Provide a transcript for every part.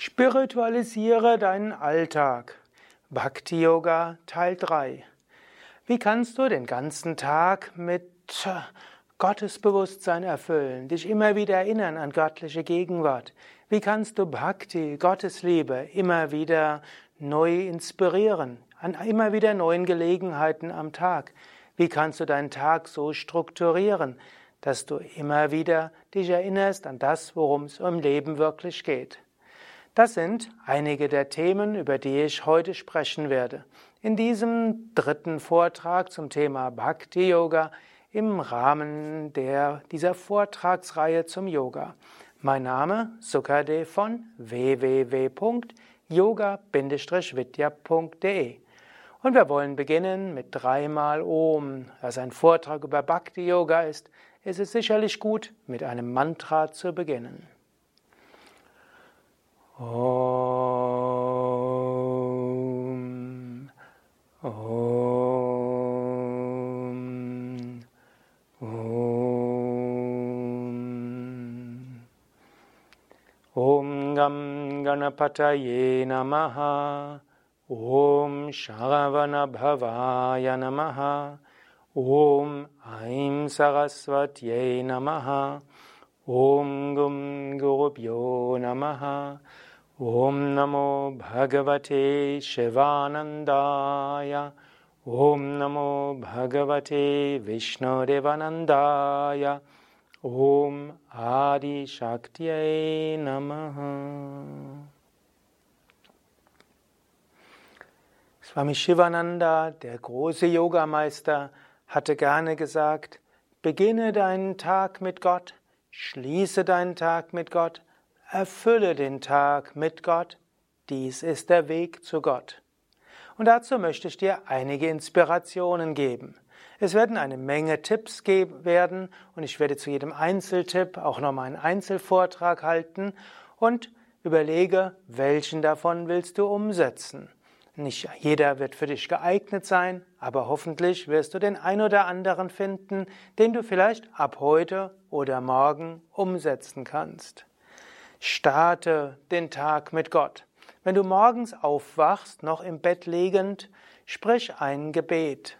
Spiritualisiere deinen Alltag. Bhakti Yoga Teil 3. Wie kannst du den ganzen Tag mit Gottesbewusstsein erfüllen, dich immer wieder erinnern an göttliche Gegenwart? Wie kannst du Bhakti, Gottesliebe, immer wieder neu inspirieren, an immer wieder neuen Gelegenheiten am Tag? Wie kannst du deinen Tag so strukturieren, dass du immer wieder dich erinnerst an das, worum es im Leben wirklich geht? Das sind einige der Themen, über die ich heute sprechen werde. In diesem dritten Vortrag zum Thema Bhakti Yoga im Rahmen der, dieser Vortragsreihe zum Yoga. Mein Name Sukadev von www.yoga-vidya.de und wir wollen beginnen mit dreimal Om. Was ein Vortrag über Bhakti Yoga ist, ist es sicherlich gut, mit einem Mantra zu beginnen. Om. Om. Om. Om Gam Ganapataye Namaha. Om Sharavanabhavaya Namaha. Om Aim Sarasvatye Namaha. Om Gum Gurubhyo Namaha. Om Namo Bhagavate Shivanandaya. Om Namo Bhagavate Vishnudevanandaya. Om Adi Shaktiye Namaha. Swami Shivananda, der große Yogameister, hatte gerne gesagt, beginne deinen Tag mit Gott, schließe deinen Tag mit Gott, Erfülle den Tag mit Gott. Dies ist der Weg zu Gott. Und dazu möchte ich dir einige Inspirationen geben. Es werden eine Menge Tipps geben werden und ich werde zu jedem Einzeltipp auch nochmal einen Einzelvortrag halten und überlege, welchen davon willst du umsetzen. Nicht jeder wird für dich geeignet sein, aber hoffentlich wirst du den ein oder anderen finden, den du vielleicht ab heute oder morgen umsetzen kannst. Starte den Tag mit Gott. Wenn du morgens aufwachst, noch im Bett liegend, sprich ein Gebet.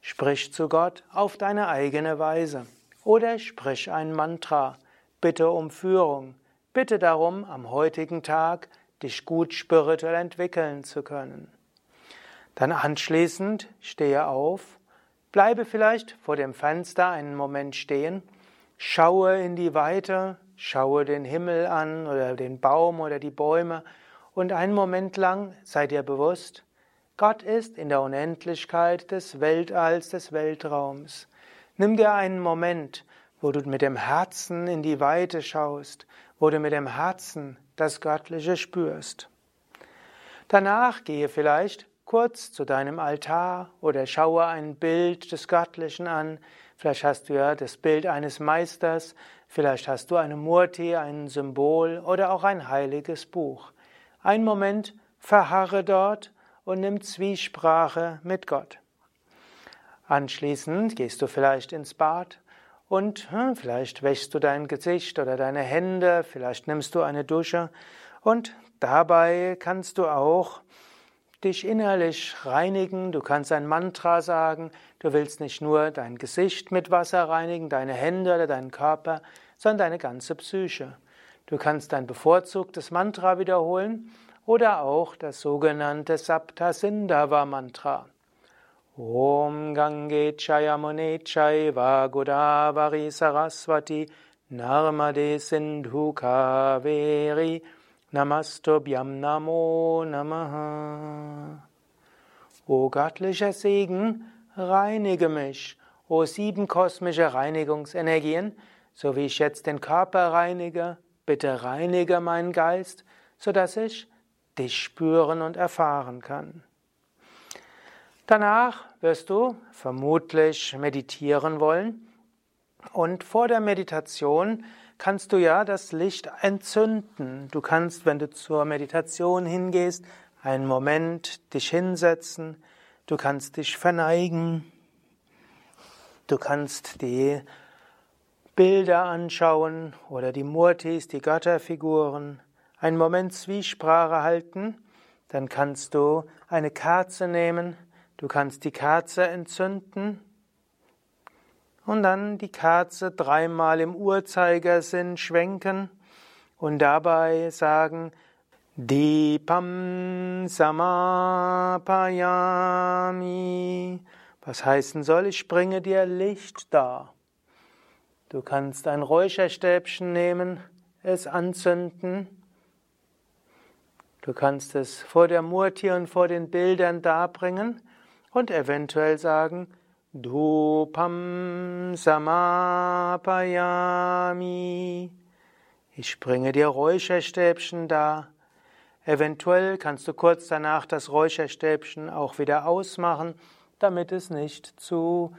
Sprich zu Gott auf deine eigene Weise. Oder sprich ein Mantra. Bitte um Führung. Bitte darum, am heutigen Tag dich gut spirituell entwickeln zu können. Dann anschließend stehe auf, bleibe vielleicht vor dem Fenster einen Moment stehen, schaue in die Weite, Schaue den Himmel an oder den Baum oder die Bäume und einen Moment lang sei dir bewusst, Gott ist in der Unendlichkeit des Weltalls, des Weltraums. Nimm dir einen Moment, wo du mit dem Herzen in die Weite schaust, wo du mit dem Herzen das Göttliche spürst. Danach gehe vielleicht kurz zu deinem Altar oder schaue ein Bild des Göttlichen an. Vielleicht hast du ja das Bild eines Meisters, Vielleicht hast du eine Murti, ein Symbol oder auch ein heiliges Buch. Ein Moment verharre dort und nimm Zwiesprache mit Gott. Anschließend gehst du vielleicht ins Bad und hm, vielleicht wäschst du dein Gesicht oder deine Hände, vielleicht nimmst du eine Dusche und dabei kannst du auch dich innerlich reinigen, du kannst ein Mantra sagen, du willst nicht nur dein Gesicht mit Wasser reinigen, deine Hände oder deinen Körper, sondern deine ganze Psyche. Du kannst dein bevorzugtes Mantra wiederholen oder auch das sogenannte Sapta Sindhava Mantra. Om Gange Chayamune Chaiva Godavari Saraswati Narmade Sindhu Kaveri Namastobhyam Namo Namaha. O göttlicher Segen, reinige mich, o sieben kosmische Reinigungsenergien, so wie ich jetzt den Körper reinige, bitte reinige meinen Geist, so dass ich dich spüren und erfahren kann. Danach wirst du vermutlich meditieren wollen und vor der Meditation kannst du ja das Licht entzünden. Du kannst, wenn du zur Meditation hingehst, einen Moment dich hinsetzen, du kannst dich verneigen, du kannst die Bilder anschauen oder die Murtis, die Götterfiguren, einen Moment Zwiesprache halten, dann kannst du eine Kerze nehmen, du kannst die Kerze entzünden und dann die Kerze dreimal im Uhrzeigersinn schwenken und dabei sagen, Deepam Samapayami. Was heißen soll, ich bringe dir Licht dar. Du kannst ein Räucherstäbchen nehmen, es anzünden. Du kannst es vor der Murti und vor den Bildern darbringen und eventuell sagen, Dupam Samapayami. Ich bringe dir Räucherstäbchen dar. Eventuell kannst du kurz danach das Räucherstäbchen auch wieder ausmachen, damit es nicht zu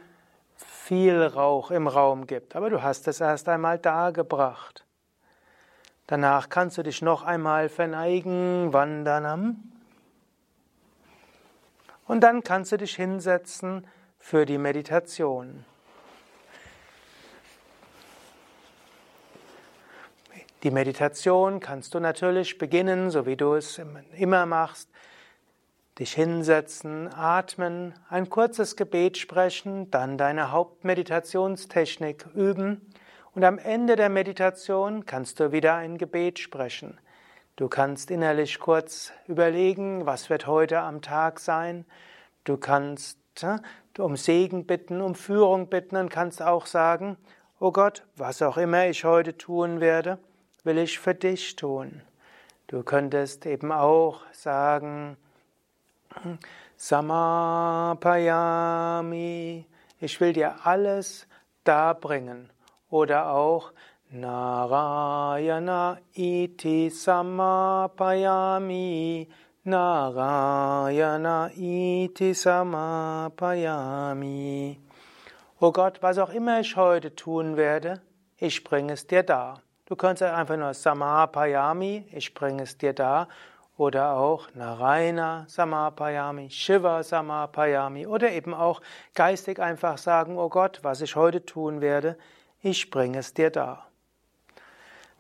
viel Rauch im Raum gibt. Aber du hast es erst einmal dargebracht. Danach kannst du dich noch einmal verneigen, Wandanam. Und dann kannst du dich hinsetzen für die Meditation. Die Meditation kannst du natürlich beginnen, so wie du es immer machst. Dich hinsetzen, atmen, ein kurzes Gebet sprechen, dann deine Hauptmeditationstechnik üben und am Ende der Meditation kannst du wieder ein Gebet sprechen. Du kannst innerlich kurz überlegen, was wird heute am Tag sein. Du kannst um Segen bitten, um Führung bitten und kannst auch sagen, oh Gott, was auch immer ich heute tun werde, will ich für dich tun. Du könntest eben auch sagen, Samapayami, ich will dir alles darbringen. Oder auch Narayana iti samapayami, Narayana iti samapayami. O Gott, was auch immer ich heute tun werde, ich bringe es dir dar. Du könntest einfach nur Samapayami, ich bringe es dir da, oder auch Narayana Samapayami, Shiva Samapayami oder eben auch geistig einfach sagen, oh Gott, was ich heute tun werde, ich bringe es dir da.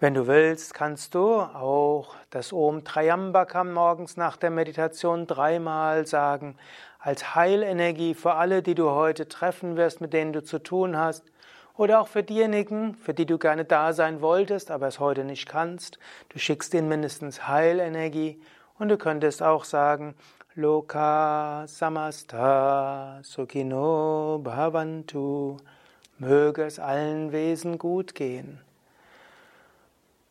Wenn du willst, kannst du auch das Om Trayambakam morgens nach der Meditation dreimal sagen, als Heilenergie für alle, die du heute treffen wirst, mit denen du zu tun hast. Oder auch für diejenigen, für die du gerne da sein wolltest, aber es heute nicht kannst. Du schickst ihnen mindestens Heilenergie. Und du könntest auch sagen, Loka Samasta Sukhino Bhavantu. Möge es allen Wesen gut gehen.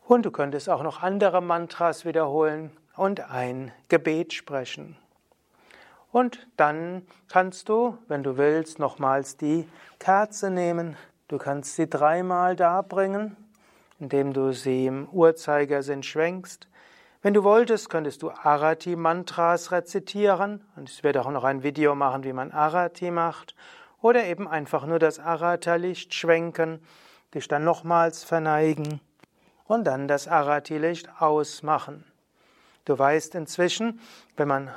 Und du könntest auch noch andere Mantras wiederholen und ein Gebet sprechen. Und dann kannst du, wenn du willst, nochmals die Kerze nehmen, Du kannst sie dreimal darbringen, indem du sie im Uhrzeigersinn schwenkst. Wenn du wolltest, könntest du Arati-Mantras rezitieren. Und ich werde auch noch ein Video machen, wie man Arati macht. Oder eben einfach nur das Arata-Licht schwenken, dich dann nochmals verneigen und dann das Arati-Licht ausmachen. Du weißt inzwischen, wenn man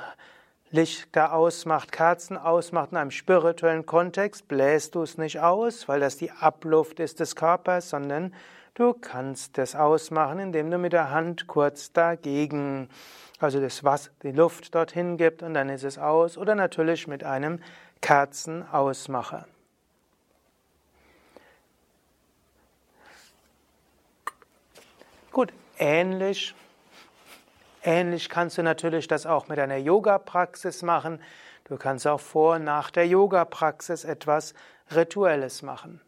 Lichter ausmacht, Kerzen ausmacht in einem spirituellen Kontext, bläst du es nicht aus, weil das die Abluft ist des Körpers, sondern du kannst das ausmachen, indem du mit der Hand kurz dagegen, also das was die Luft dorthin gibt und dann ist es aus, oder natürlich mit einem Kerzenausmacher. Gut, ähnlich Ähnlich kannst du natürlich das auch mit einer Yoga-Praxis machen. Du kannst auch vor und nach der Yoga-Praxis etwas Rituelles machen.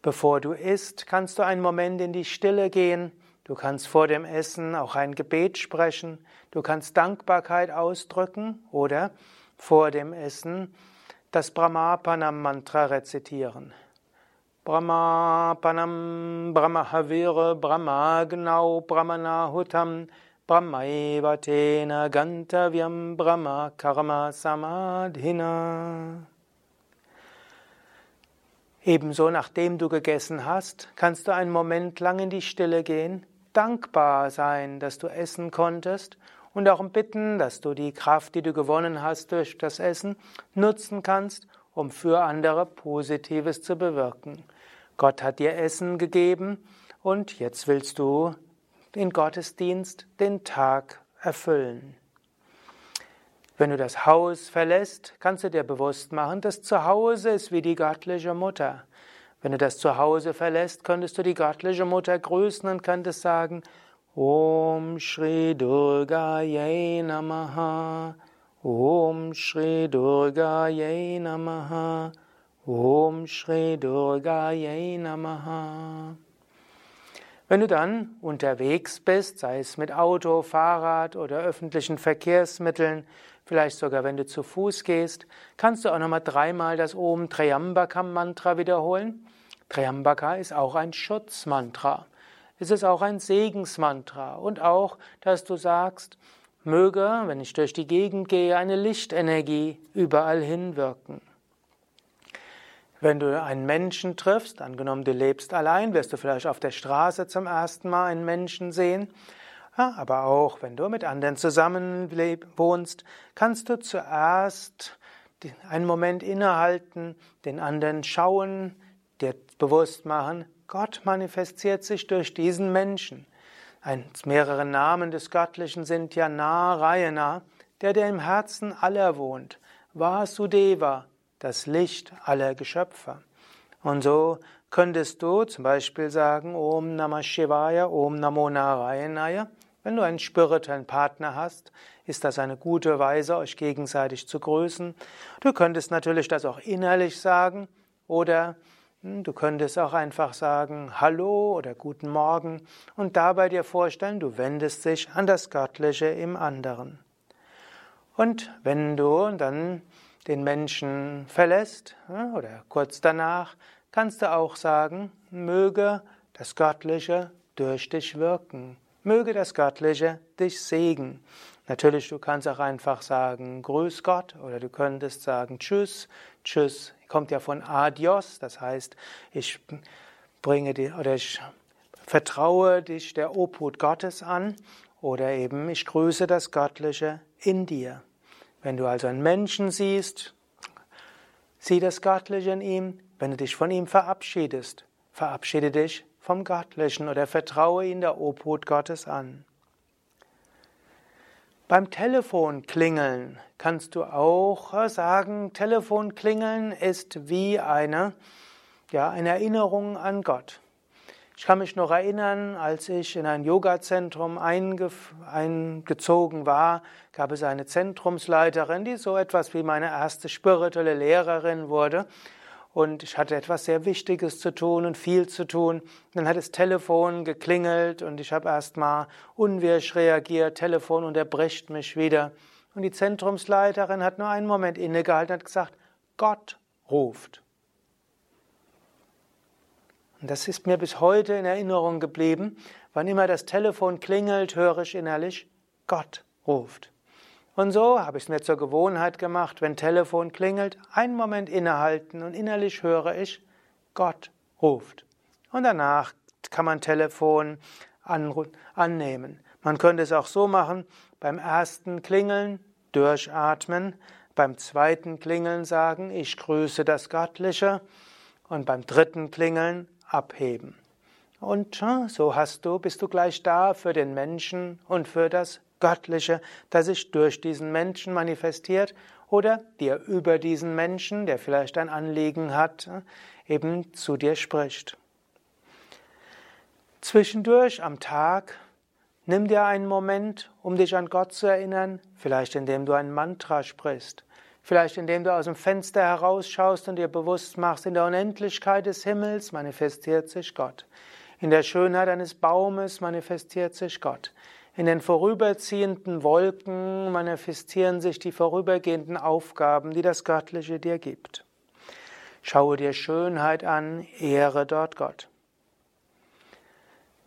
Bevor du isst, kannst du einen Moment in die Stille gehen. Du kannst vor dem Essen auch ein Gebet sprechen. Du kannst Dankbarkeit ausdrücken oder vor dem Essen das Brahmapanam Mantra rezitieren. Brahmapanam Brahmahavira Brahmagnau Brahmanahutam Brahmaiva tena gantavyam Brahma karma samadhina. Ebenso, nachdem du gegessen hast, kannst du einen Moment lang in die Stille gehen, dankbar sein, dass du essen konntest und auch bitten, dass du die Kraft, die du gewonnen hast durch das Essen, nutzen kannst, um für andere Positives zu bewirken. Gott hat dir Essen gegeben und jetzt willst du in Gottesdienst den Tag erfüllen. Wenn du das Haus verlässt, kannst du dir bewusst machen, das Zuhause ist wie die göttliche Mutter. Wenn du das Zuhause verlässt, könntest du die göttliche Mutter grüßen und könntest sagen, Om Shri Durga Ye Namaha, Om Shri Durga Ye Namaha, Om Shri Durga Ye Namaha. Wenn du dann unterwegs bist, sei es mit Auto, Fahrrad oder öffentlichen Verkehrsmitteln, vielleicht sogar wenn du zu Fuß gehst, kannst du auch nochmal dreimal das Om Triambakam Mantra wiederholen. Triambaka ist auch ein Schutzmantra. Es ist auch ein Segensmantra und auch, dass du sagst, möge, wenn ich durch die Gegend gehe, eine Lichtenergie überall hinwirken. Wenn du einen Menschen triffst, angenommen du lebst allein, wirst du vielleicht auf der Straße zum ersten Mal einen Menschen sehen. Aber auch wenn du mit anderen zusammen wohnst, kannst du zuerst einen Moment innehalten, den anderen schauen, dir bewusst machen, Gott manifestiert sich durch diesen Menschen. Eins mehrere Namen des Göttlichen sind ja Narayana, der, der im Herzen aller wohnt, Vasudeva, das Licht aller Geschöpfe. Und so könntest du zum Beispiel sagen, Om Namah Shivaya, Om Namo Narayanaya. Wenn du einen spirituellen Partner hast, ist das eine gute Weise, euch gegenseitig zu grüßen. Du könntest natürlich das auch innerlich sagen oder du könntest auch einfach sagen Hallo oder Guten Morgen und dabei dir vorstellen, du wendest dich an das Göttliche im anderen. Und wenn du dann den Menschen verlässt oder kurz danach, kannst du auch sagen, möge das Göttliche durch dich wirken. Möge das Göttliche dich segnen. Natürlich, du kannst auch einfach sagen, Grüß Gott, oder du könntest sagen, Tschüss, Tschüss. Kommt ja von Adios, das heißt, ich bringe dir oder ich vertraue dich der Obhut Gottes an, oder eben ich grüße das Göttliche in dir. Wenn du also einen Menschen siehst, sieh das Göttliche in ihm. Wenn du dich von ihm verabschiedest, verabschiede dich vom Göttlichen oder vertraue ihn der Obhut Gottes an. Beim Telefon klingeln kannst du auch sagen, Telefon klingeln ist wie eine, ja, eine Erinnerung an Gott. Ich kann mich noch erinnern, als ich in ein Yoga-Zentrum eingezogen war, gab es eine Zentrumsleiterin, die so etwas wie meine erste spirituelle Lehrerin wurde. Und ich hatte etwas sehr Wichtiges zu tun und viel zu tun. Dann hat das Telefon geklingelt und ich habe erst mal unwirsch reagiert. Telefon unterbricht mich wieder. Und die Zentrumsleiterin hat nur einen Moment innegehalten und hat gesagt, Gott ruft. Und das ist mir bis heute in Erinnerung geblieben. Wann immer das Telefon klingelt, höre ich innerlich, Gott ruft. Und so habe ich es mir zur Gewohnheit gemacht, wenn Telefon klingelt, einen Moment innehalten und innerlich höre ich, Gott ruft. Und danach kann man Telefon annehmen. Man könnte es auch so machen, beim ersten Klingeln durchatmen, beim zweiten Klingeln sagen, ich grüße das Göttliche und beim dritten Klingeln abheben. Und so hast du, bist du gleich da für den Menschen und für das Göttliche, das sich durch diesen Menschen manifestiert oder dir über diesen Menschen, der vielleicht ein Anliegen hat, eben zu dir spricht. Zwischendurch am Tag nimm dir einen Moment, um dich an Gott zu erinnern, vielleicht indem du ein Mantra sprichst, Vielleicht indem du aus dem Fenster herausschaust und dir bewusst machst, in der Unendlichkeit des Himmels manifestiert sich Gott. In der Schönheit eines Baumes manifestiert sich Gott. In den vorüberziehenden Wolken manifestieren sich die vorübergehenden Aufgaben, die das Göttliche dir gibt. Schaue dir Schönheit an, ehre dort Gott.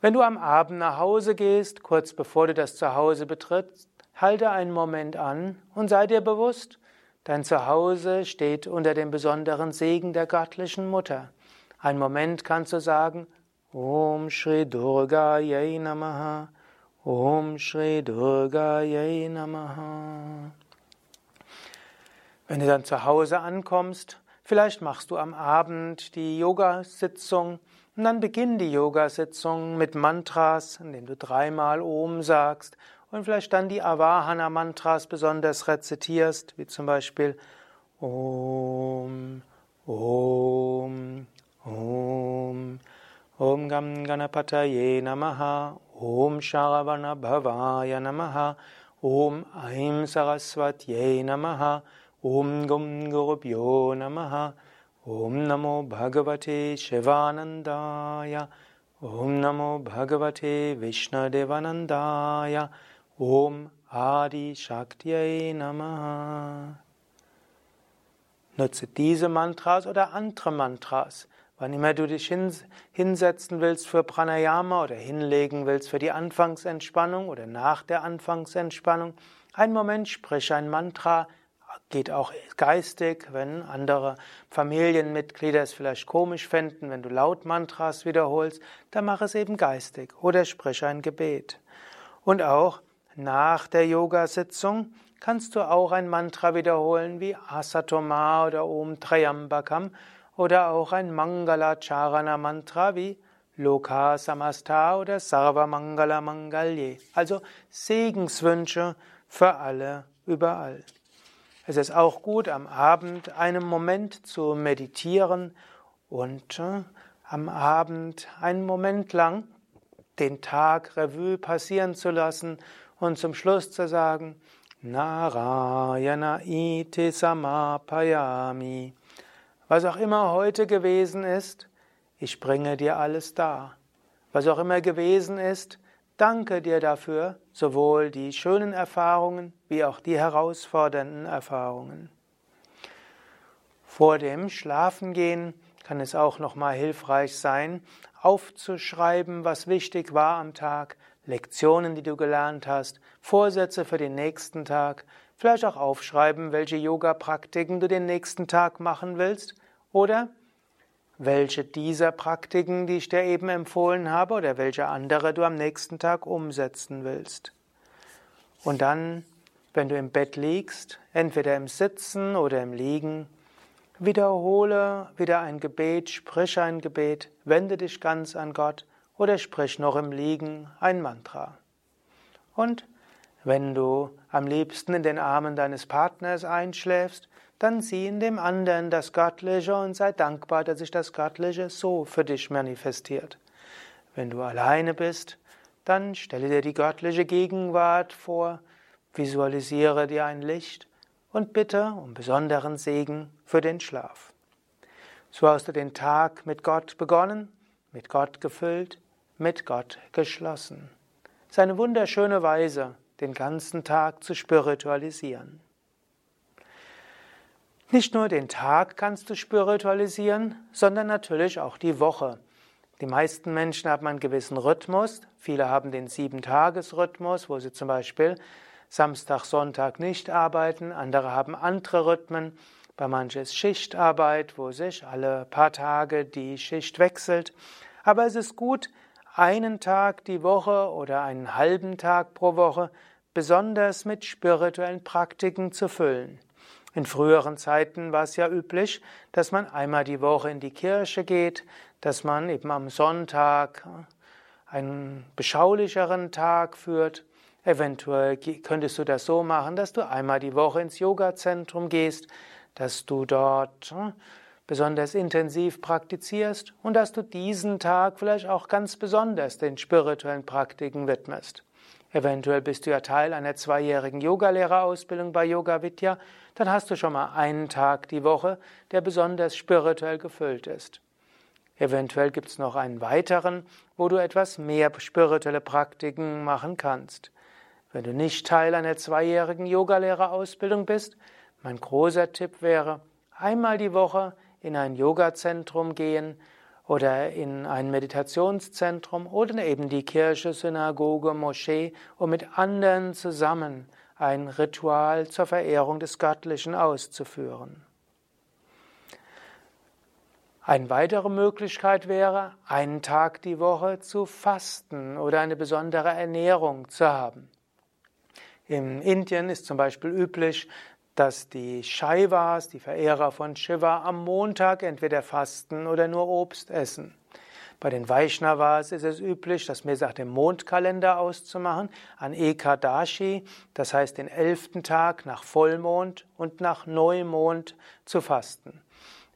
Wenn du am Abend nach Hause gehst, kurz bevor du das Zuhause betrittst, halte einen Moment an und sei dir bewusst, Dein Zuhause steht unter dem besonderen Segen der göttlichen Mutter. Ein Moment kannst du sagen, Om Shri Durga Yai Namaha, Om Shri Durga Yai Namaha. Wenn du dann zu Hause ankommst, vielleicht machst du am Abend die Yoga-Sitzung Und dann beginn die Yoga-Sitzung mit Mantras, indem du dreimal Om sagst und vielleicht dann die Avahana-Mantras besonders rezitierst, wie zum Beispiel Om, Om, Om, Om Gam Ganapataye Namaha, Om Sharavana Bhavaya Namaha, Om Aim Saraswatye Namaha, Om Gum Gurubhyo Namaha, Om Namo Bhagavate Shivanandaya, Om Namo Bhagavate Vishnadevanandaya, Om Adi Shaktiyai Namaha. Nutze diese Mantras oder andere Mantras. Wann immer du dich hinsetzen willst für Pranayama oder hinlegen willst für die Anfangsentspannung oder nach der Anfangsentspannung, einen Moment sprich ein Mantra, geht auch geistig, wenn andere Familienmitglieder es vielleicht komisch fänden, wenn du laut Mantras wiederholst, dann mach es eben geistig oder sprich ein Gebet. Und auch nach der Yoga-Sitzung kannst du auch ein Mantra wiederholen wie Asatoma oder Om Trayambakam oder auch ein Mangala Charana Mantra wie Loka Samasta oder Sarva Mangala Mangalye. Also Segenswünsche für alle überall. Es ist auch gut, am Abend einen Moment zu meditieren und äh, am Abend einen Moment lang den Tag Revue passieren zu lassen und zum Schluss zu sagen, Narayana iti samapayami. Was auch immer heute gewesen ist, ich bringe dir alles dar. Was auch immer gewesen ist, danke dir dafür, sowohl die schönen Erfahrungen wie auch die herausfordernden Erfahrungen. Vor dem Schlafengehen kann es auch nochmal hilfreich sein, aufzuschreiben, was wichtig war am Tag, Lektionen, die du gelernt hast, Vorsätze für den nächsten Tag, vielleicht auch aufschreiben, welche Yoga-Praktiken du den nächsten Tag machen willst oder welche dieser Praktiken, die ich dir eben empfohlen habe, oder welche andere du am nächsten Tag umsetzen willst. Und dann, wenn du im Bett liegst, entweder im Sitzen oder im Liegen, wiederhole wieder ein Gebet, sprich ein Gebet, wende dich ganz an Gott oder sprich noch im Liegen ein Mantra. Und wenn du am liebsten in den Armen deines Partners einschläfst, dann sieh in dem anderen das Göttliche und sei dankbar, dass sich das Göttliche so für dich manifestiert. Wenn du alleine bist, dann stelle dir die göttliche Gegenwart vor, visualisiere dir ein Licht und bitte um besonderen Segen für den Schlaf. So hast du den Tag mit Gott begonnen, mit Gott gefüllt, mit Gott geschlossen. Es ist eine wunderschöne Weise, den ganzen Tag zu spiritualisieren. Nicht nur den Tag kannst du spiritualisieren, sondern natürlich auch die Woche. Die meisten Menschen haben einen gewissen Rhythmus. Viele haben den Sieben-Tages-Rhythmus, wo sie zum Beispiel Samstag, Sonntag nicht arbeiten. Andere haben andere Rhythmen. Bei manchen ist Schichtarbeit, wo sich alle paar Tage die Schicht wechselt. Aber es ist gut, einen Tag die Woche oder einen halben Tag pro Woche besonders mit spirituellen Praktiken zu füllen. In früheren Zeiten war es ja üblich, dass man einmal die Woche in die Kirche geht, dass man eben am Sonntag einen beschaulicheren Tag führt. Eventuell könntest du das so machen, dass du einmal die Woche ins Yoga-Zentrum gehst, dass du dort besonders intensiv praktizierst und dass du diesen Tag vielleicht auch ganz besonders den spirituellen Praktiken widmest. Eventuell bist du ja Teil einer zweijährigen Yogalehrerausbildung bei Yoga Vidya, dann hast du schon mal einen Tag die Woche, der besonders spirituell gefüllt ist. Eventuell gibt es noch einen weiteren, wo du etwas mehr spirituelle Praktiken machen kannst. Wenn du nicht Teil einer zweijährigen Yogalehrerausbildung bist, mein großer Tipp wäre, einmal die Woche in ein Yoga-Zentrum gehen oder in ein Meditationszentrum oder eben die Kirche, Synagoge, Moschee, um mit anderen zusammen ein Ritual zur Verehrung des Göttlichen auszuführen. Eine weitere Möglichkeit wäre, einen Tag die Woche zu fasten oder eine besondere Ernährung zu haben. In Indien ist zum Beispiel üblich, dass die Shaivas, die Verehrer von Shiva, am Montag entweder fasten oder nur Obst essen. Bei den Vaishnavas ist es üblich, das mehr nach dem Mondkalender auszumachen, an Ekadashi, das heißt den elften Tag nach Vollmond und nach Neumond zu fasten.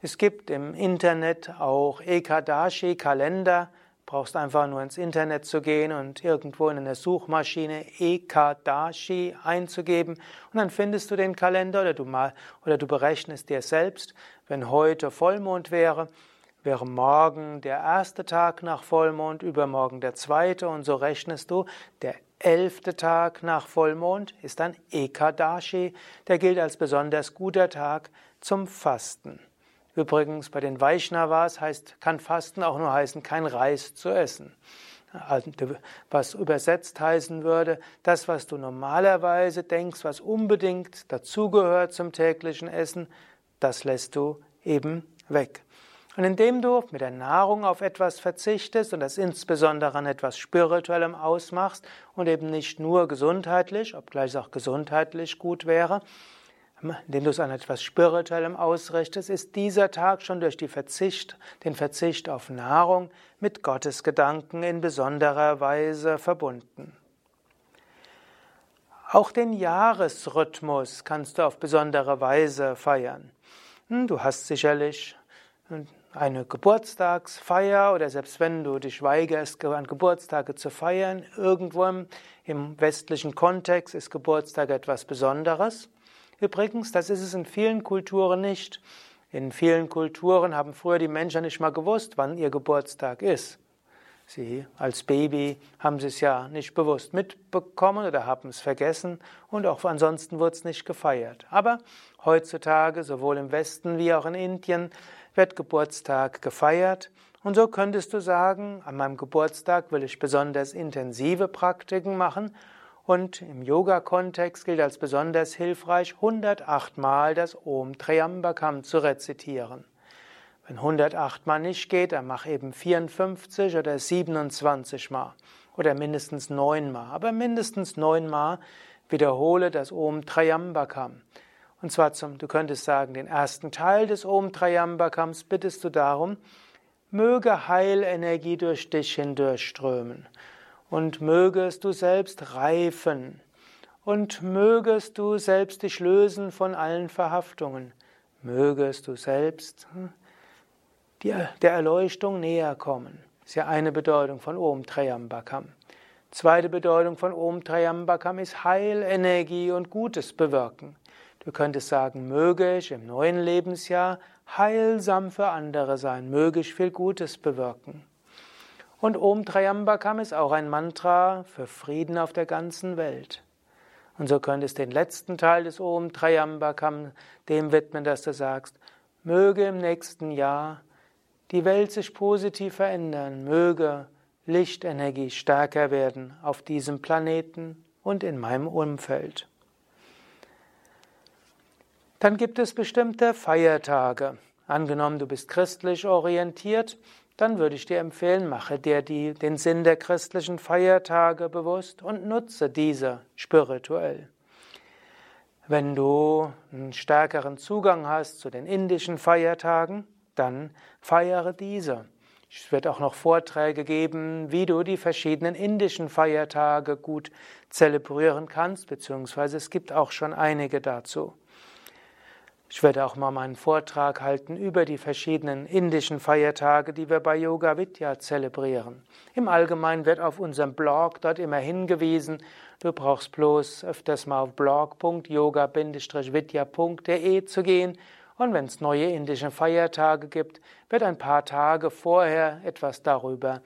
Es gibt im Internet auch Ekadashi-Kalender, brauchst einfach nur ins Internet zu gehen und irgendwo in der Suchmaschine Ekadashi einzugeben und dann findest du den Kalender oder du mal oder du berechnest dir selbst, wenn heute Vollmond wäre, wäre morgen der erste Tag nach Vollmond, übermorgen der zweite und so rechnest du, der elfte Tag nach Vollmond ist dann Ekadashi, der gilt als besonders guter Tag zum Fasten. Übrigens, bei den Vaishnavas heißt, kann Fasten auch nur heißen, kein Reis zu essen. Also, was übersetzt heißen würde, das, was du normalerweise denkst, was unbedingt dazugehört zum täglichen Essen, das lässt du eben weg. Und indem du mit der Nahrung auf etwas verzichtest und das insbesondere an etwas Spirituellem ausmachst und eben nicht nur gesundheitlich, obgleich es auch gesundheitlich gut wäre, indem du es an etwas Spirituellem ausrichtest, ist dieser Tag schon durch Verzicht, den Verzicht auf Nahrung mit Gottes Gedanken in besonderer Weise verbunden. Auch den Jahresrhythmus kannst du auf besondere Weise feiern. Hm, du hast sicherlich eine Geburtstagsfeier oder selbst wenn du dich weigerst, an Geburtstage zu feiern, irgendwo im westlichen Kontext ist Geburtstag etwas Besonderes. Übrigens, das ist es in vielen Kulturen nicht. In vielen Kulturen haben früher die Menschen nicht mal gewusst, wann ihr Geburtstag ist. Sie als Baby haben sie es ja nicht bewusst mitbekommen oder haben es vergessen und auch ansonsten wurde es nicht gefeiert. Aber heutzutage, sowohl im Westen wie auch in Indien, wird Geburtstag gefeiert. Und so könntest du sagen, an meinem Geburtstag will ich besonders intensive Praktiken machen und im Yoga-Kontext gilt als besonders hilfreich, 108 Mal das Om Triambakam zu rezitieren. Wenn 108 Mal nicht geht, dann mach eben 54 oder 27 Mal oder mindestens 9 Mal. Aber mindestens 9 Mal wiederhole das Om Triambakam. Und zwar zum, du könntest sagen, den ersten Teil des Om Triambakams bittest du darum, möge Heilenergie durch dich hindurchströmen und mögest du selbst reifen und mögest du selbst dich lösen von allen Verhaftungen, mögest du selbst hm, der Erleuchtung näher kommen. Das ist ja eine Bedeutung von Om Triambakam. Zweite Bedeutung von Om Triambakam ist Heilenergie und Gutes bewirken. Du könntest sagen, möge ich im neuen Lebensjahr heilsam für andere sein, möge ich viel Gutes bewirken. Und Om Triambakam ist auch ein Mantra für Frieden auf der ganzen Welt. Und so könntest du den letzten Teil des Om Triambakam dem widmen, dass du sagst, möge im nächsten Jahr die Welt sich positiv verändern, möge Lichtenergie stärker werden auf diesem Planeten und in meinem Umfeld. Dann gibt es bestimmte Feiertage. Angenommen, du bist christlich orientiert, dann würde ich dir empfehlen, mache dir die, den Sinn der christlichen Feiertage bewusst und nutze diese spirituell. Wenn du einen stärkeren Zugang hast zu den indischen Feiertagen, dann feiere diese. Es wird auch noch Vorträge geben, wie du die verschiedenen indischen Feiertage gut zelebrieren kannst, beziehungsweise es gibt auch schon einige dazu. Ich werde auch mal meinen Vortrag halten über die verschiedenen indischen Feiertage, die wir bei Yoga Vidya zelebrieren. Im Allgemeinen wird auf unserem Blog dort immer hingewiesen. Du brauchst bloß öfters mal auf blog.yoga-vidya.de zu gehen. Und wenn es neue indische Feiertage gibt, wird ein paar Tage vorher etwas darüber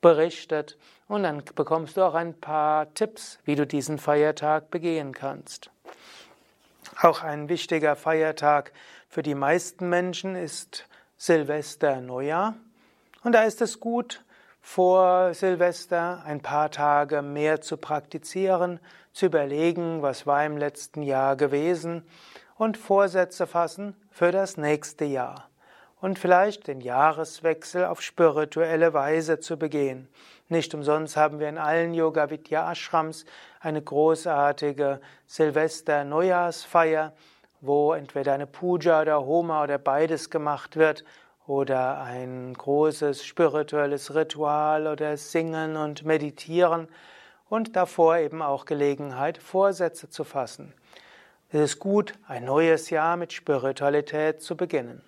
berichtet. Und dann bekommst du auch ein paar Tipps, wie du diesen Feiertag begehen kannst. Auch ein wichtiger Feiertag für die meisten Menschen ist Silvester Neujahr. Und da ist es gut, vor Silvester ein paar Tage mehr zu praktizieren, zu überlegen, was war im letzten Jahr gewesen und Vorsätze fassen für das nächste Jahr und vielleicht den Jahreswechsel auf spirituelle Weise zu begehen. Nicht umsonst haben wir in allen Yoga Vidya Ashrams eine großartige Silvester-Neujahrsfeier, wo entweder eine Puja oder Homa oder beides gemacht wird, oder ein großes spirituelles Ritual oder Singen und Meditieren und davor eben auch Gelegenheit, Vorsätze zu fassen. Es ist gut, ein neues Jahr mit Spiritualität zu beginnen.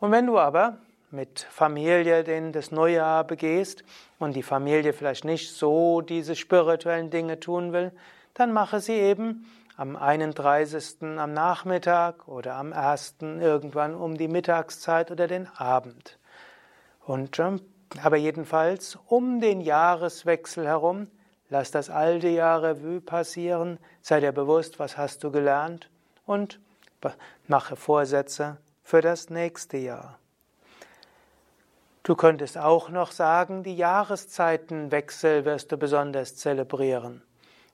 Und wenn du aber mit Familie den das Neujahr begehst und die Familie vielleicht nicht so diese spirituellen Dinge tun will, dann mache sie eben am 31. am Nachmittag oder am 1. irgendwann um die Mittagszeit oder den Abend. Und ähm, aber jedenfalls um den Jahreswechsel herum, lass das alte Jahr Revue passieren, sei dir bewusst, was hast du gelernt und mache Vorsätze für das nächste Jahr. Du könntest auch noch sagen, die Jahreszeitenwechsel wirst du besonders zelebrieren.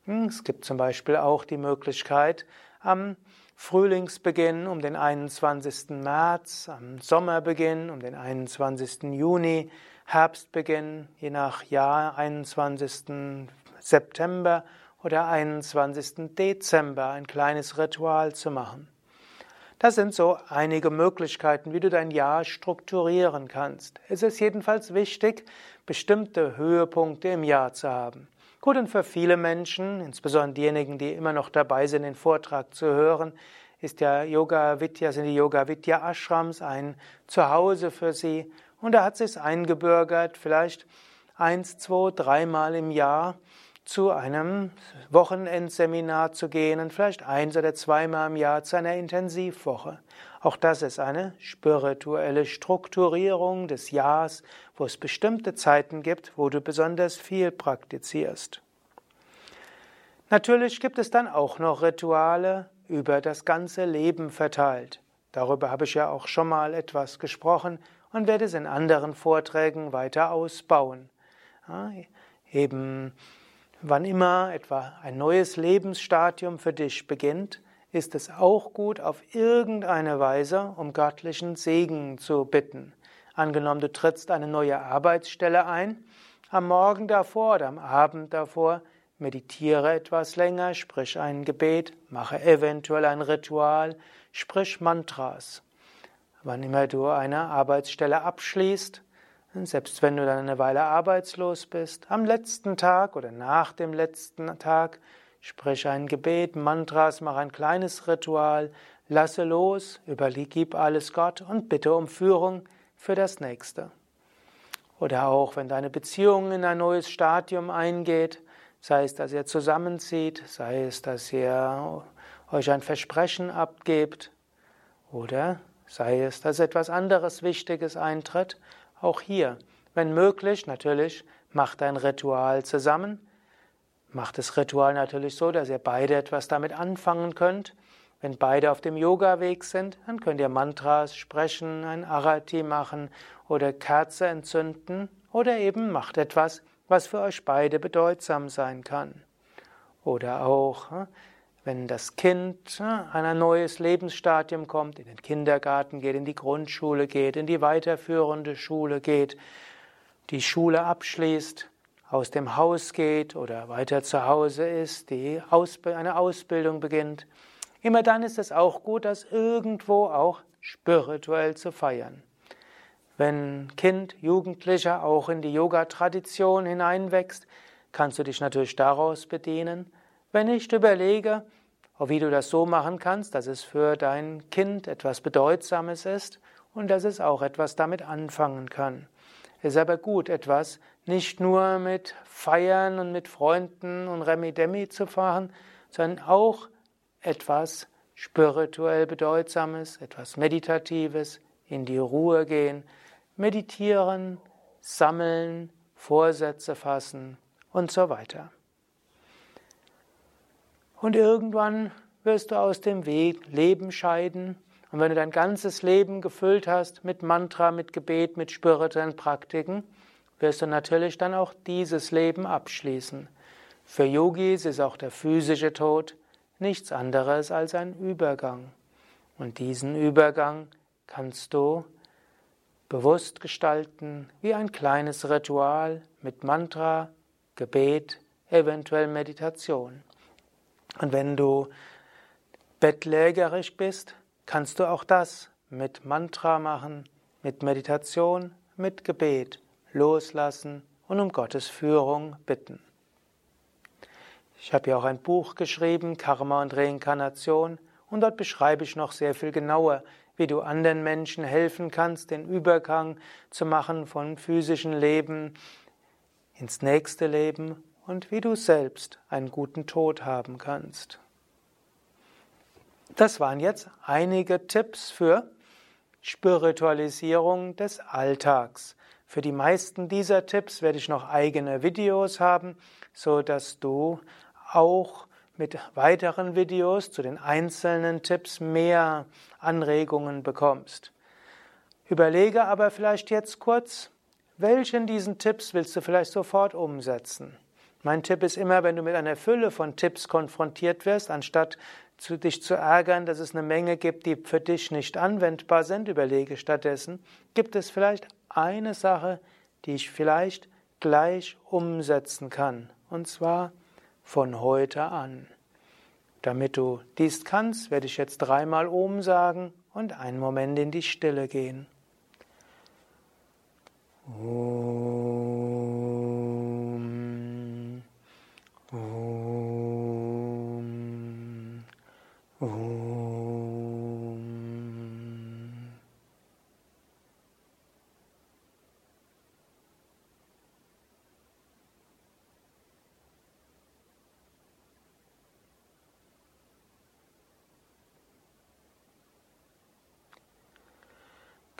Hm, es gibt zum Beispiel auch die Möglichkeit, am Frühlingsbeginn um den 21. März, am Sommerbeginn um den 21. Juni, Herbstbeginn je nach Jahr 21. September oder 21. Dezember ein kleines Ritual zu machen. Das sind so einige Möglichkeiten, wie du dein Jahr strukturieren kannst. Es ist jedenfalls wichtig, bestimmte Höhepunkte im Jahr zu haben. Gut, und für viele Menschen, insbesondere diejenigen, die immer noch dabei sind, den Vortrag zu hören, ist ja Yoga Vidya, sind die Yoga Vidya Ashrams ein Zuhause für sie. Und da hat sich eingebürgert, vielleicht eins, zwei, dreimal im Jahr zu einem Wochenendseminar zu gehen und vielleicht eins oder zweimal im Jahr zu einer Intensivwoche. Auch das ist eine spirituelle Strukturierung des Jahres, wo es bestimmte Zeiten gibt, wo du besonders viel praktizierst. Natürlich gibt es dann auch noch Rituale über das ganze Leben verteilt. Darüber habe ich ja auch schon mal etwas gesprochen und werde es in anderen Vorträgen weiter ausbauen. Ja, eben wann immer etwa ein neues Lebensstadium für dich beginnt, ist es auch gut, auf irgendeine Weise um göttlichen Segen zu bitten. Angenommen, du trittst eine neue Arbeitsstelle ein, am Morgen davor oder am Abend davor meditiere etwas länger, sprich ein Gebet, mache eventuell ein Ritual, sprich Mantras. Wann immer du eine Arbeitsstelle abschließt, selbst wenn du dann eine Weile arbeitslos bist, am letzten Tag oder nach dem letzten Tag, sprich ein Gebet, Mantras, mach ein kleines Ritual, lasse los, übergib alles Gott und bitte um Führung für das nächste. Oder auch, wenn deine Beziehung in ein neues Stadium eingeht, sei es, dass ihr zusammenzieht, sei es, dass ihr euch ein Versprechen abgebt, oder sei es, dass etwas anderes Wichtiges eintritt, auch hier, wenn möglich, natürlich, macht ein Ritual zusammen. Macht das Ritual natürlich so, dass ihr beide etwas damit anfangen könnt. Wenn beide auf dem Yoga-Weg sind, dann könnt ihr Mantras sprechen, ein Arati machen oder Kerze entzünden oder eben macht etwas, was für euch beide bedeutsam sein kann. Oder auch, hm, wenn das Kind an ein neues Lebensstadium kommt, in den Kindergarten geht, in die Grundschule geht, in die weiterführende Schule geht, die Schule abschließt, aus dem Haus geht oder weiter zu Hause ist, die Ausb eine Ausbildung beginnt, immer dann ist es auch gut, das irgendwo auch spirituell zu feiern. Wenn Kind, Jugendlicher auch in die Yoga-Tradition hineinwächst, kannst du dich natürlich daraus bedienen, wenn ich überlege, wie du das so machen kannst, dass es für dein Kind etwas Bedeutsames ist und dass es auch etwas damit anfangen kann. Es ist aber gut, etwas nicht nur mit Feiern und mit Freunden und Remi-Demi zu fahren, sondern auch etwas spirituell Bedeutsames, etwas Meditatives, in die Ruhe gehen, meditieren, sammeln, Vorsätze fassen und so weiter. Und irgendwann wirst du aus dem Weg Leben scheiden. Und wenn du dein ganzes Leben gefüllt hast mit Mantra, mit Gebet, mit spirituellen Praktiken, wirst du natürlich dann auch dieses Leben abschließen. Für Yogis ist auch der physische Tod nichts anderes als ein Übergang. Und diesen Übergang kannst du bewusst gestalten wie ein kleines Ritual mit Mantra, Gebet, eventuell Meditation. Und wenn du bettlägerig bist, kannst du auch das mit Mantra machen, mit Meditation, mit Gebet, loslassen und um Gottes Führung bitten. Ich habe ja auch ein Buch geschrieben, Karma und Reinkarnation, und dort beschreibe ich noch sehr viel genauer, wie du anderen Menschen helfen kannst, den Übergang zu machen von physischen Leben ins nächste Leben und wie du selbst einen guten Tod haben kannst. Das waren jetzt einige Tipps für Spiritualisierung des Alltags. Für die meisten dieser Tipps werde ich noch eigene Videos haben, so dass du auch mit weiteren Videos zu den einzelnen Tipps mehr Anregungen bekommst. Überlege aber vielleicht jetzt kurz, welchen diesen Tipps willst du vielleicht sofort umsetzen? Mein Tipp ist immer, wenn du mit einer Fülle von Tipps konfrontiert wirst, anstatt zu, dich zu ärgern, dass es eine Menge gibt, die für dich nicht anwendbar sind, überlege stattdessen, gibt es vielleicht eine Sache, die ich vielleicht gleich umsetzen kann. Und zwar von heute an. Damit du dies kannst, werde ich jetzt dreimal Om sagen und einen Moment in die Stille gehen. Om. Om.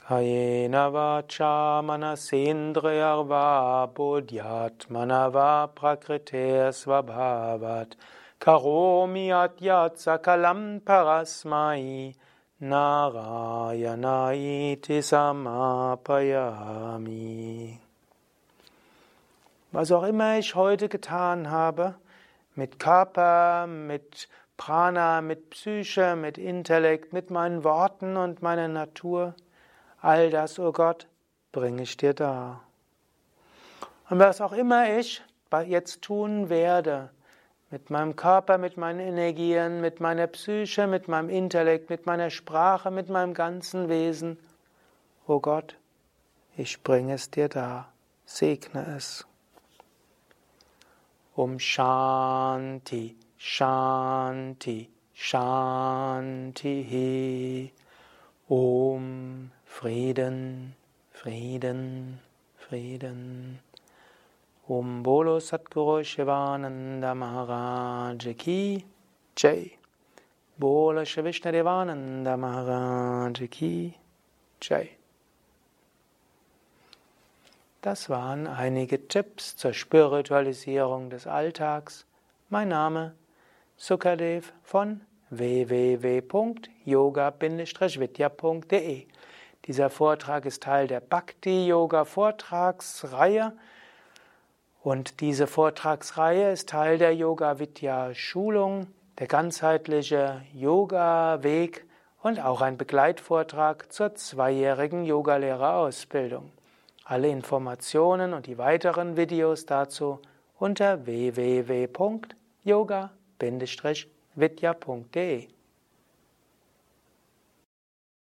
Kayena vacha manasendriyarva buddhyatmana va prakrite svabhavat karomi atyat sakalam parasmai narayanaiti samapayami. Was auch immer ich heute getan habe, mit Körper, mit Prana, mit Psyche, mit Intellekt, mit meinen Worten und meiner Natur, All das, o oh Gott, bringe ich dir dar. Und was auch immer ich jetzt tun werde, mit meinem Körper, mit meinen Energien, mit meiner Psyche, mit meinem Intellekt, mit meiner Sprache, mit meinem ganzen Wesen, o oh Gott, ich bringe es dir dar, segne es. Um Shanti, Shanti, Shanti, Om Frieden, Frieden, Frieden. Om Bolo Satguru Shivananda Maharaj Ki Jai. Bolo Shivishna Devananda Maharaj Ki Jai. Das waren einige Tipps zur Spiritualisierung des Alltags. Mein Name Sukadev von www.yoga-vidya.de dieser Vortrag ist Teil der Bhakti-Yoga-Vortragsreihe und diese Vortragsreihe ist Teil der Yoga-Vidya-Schulung, der ganzheitliche Yoga-Weg und auch ein Begleitvortrag zur zweijährigen Yogalehrerausbildung. Alle Informationen und die weiteren Videos dazu unter www.yoga-vidya.de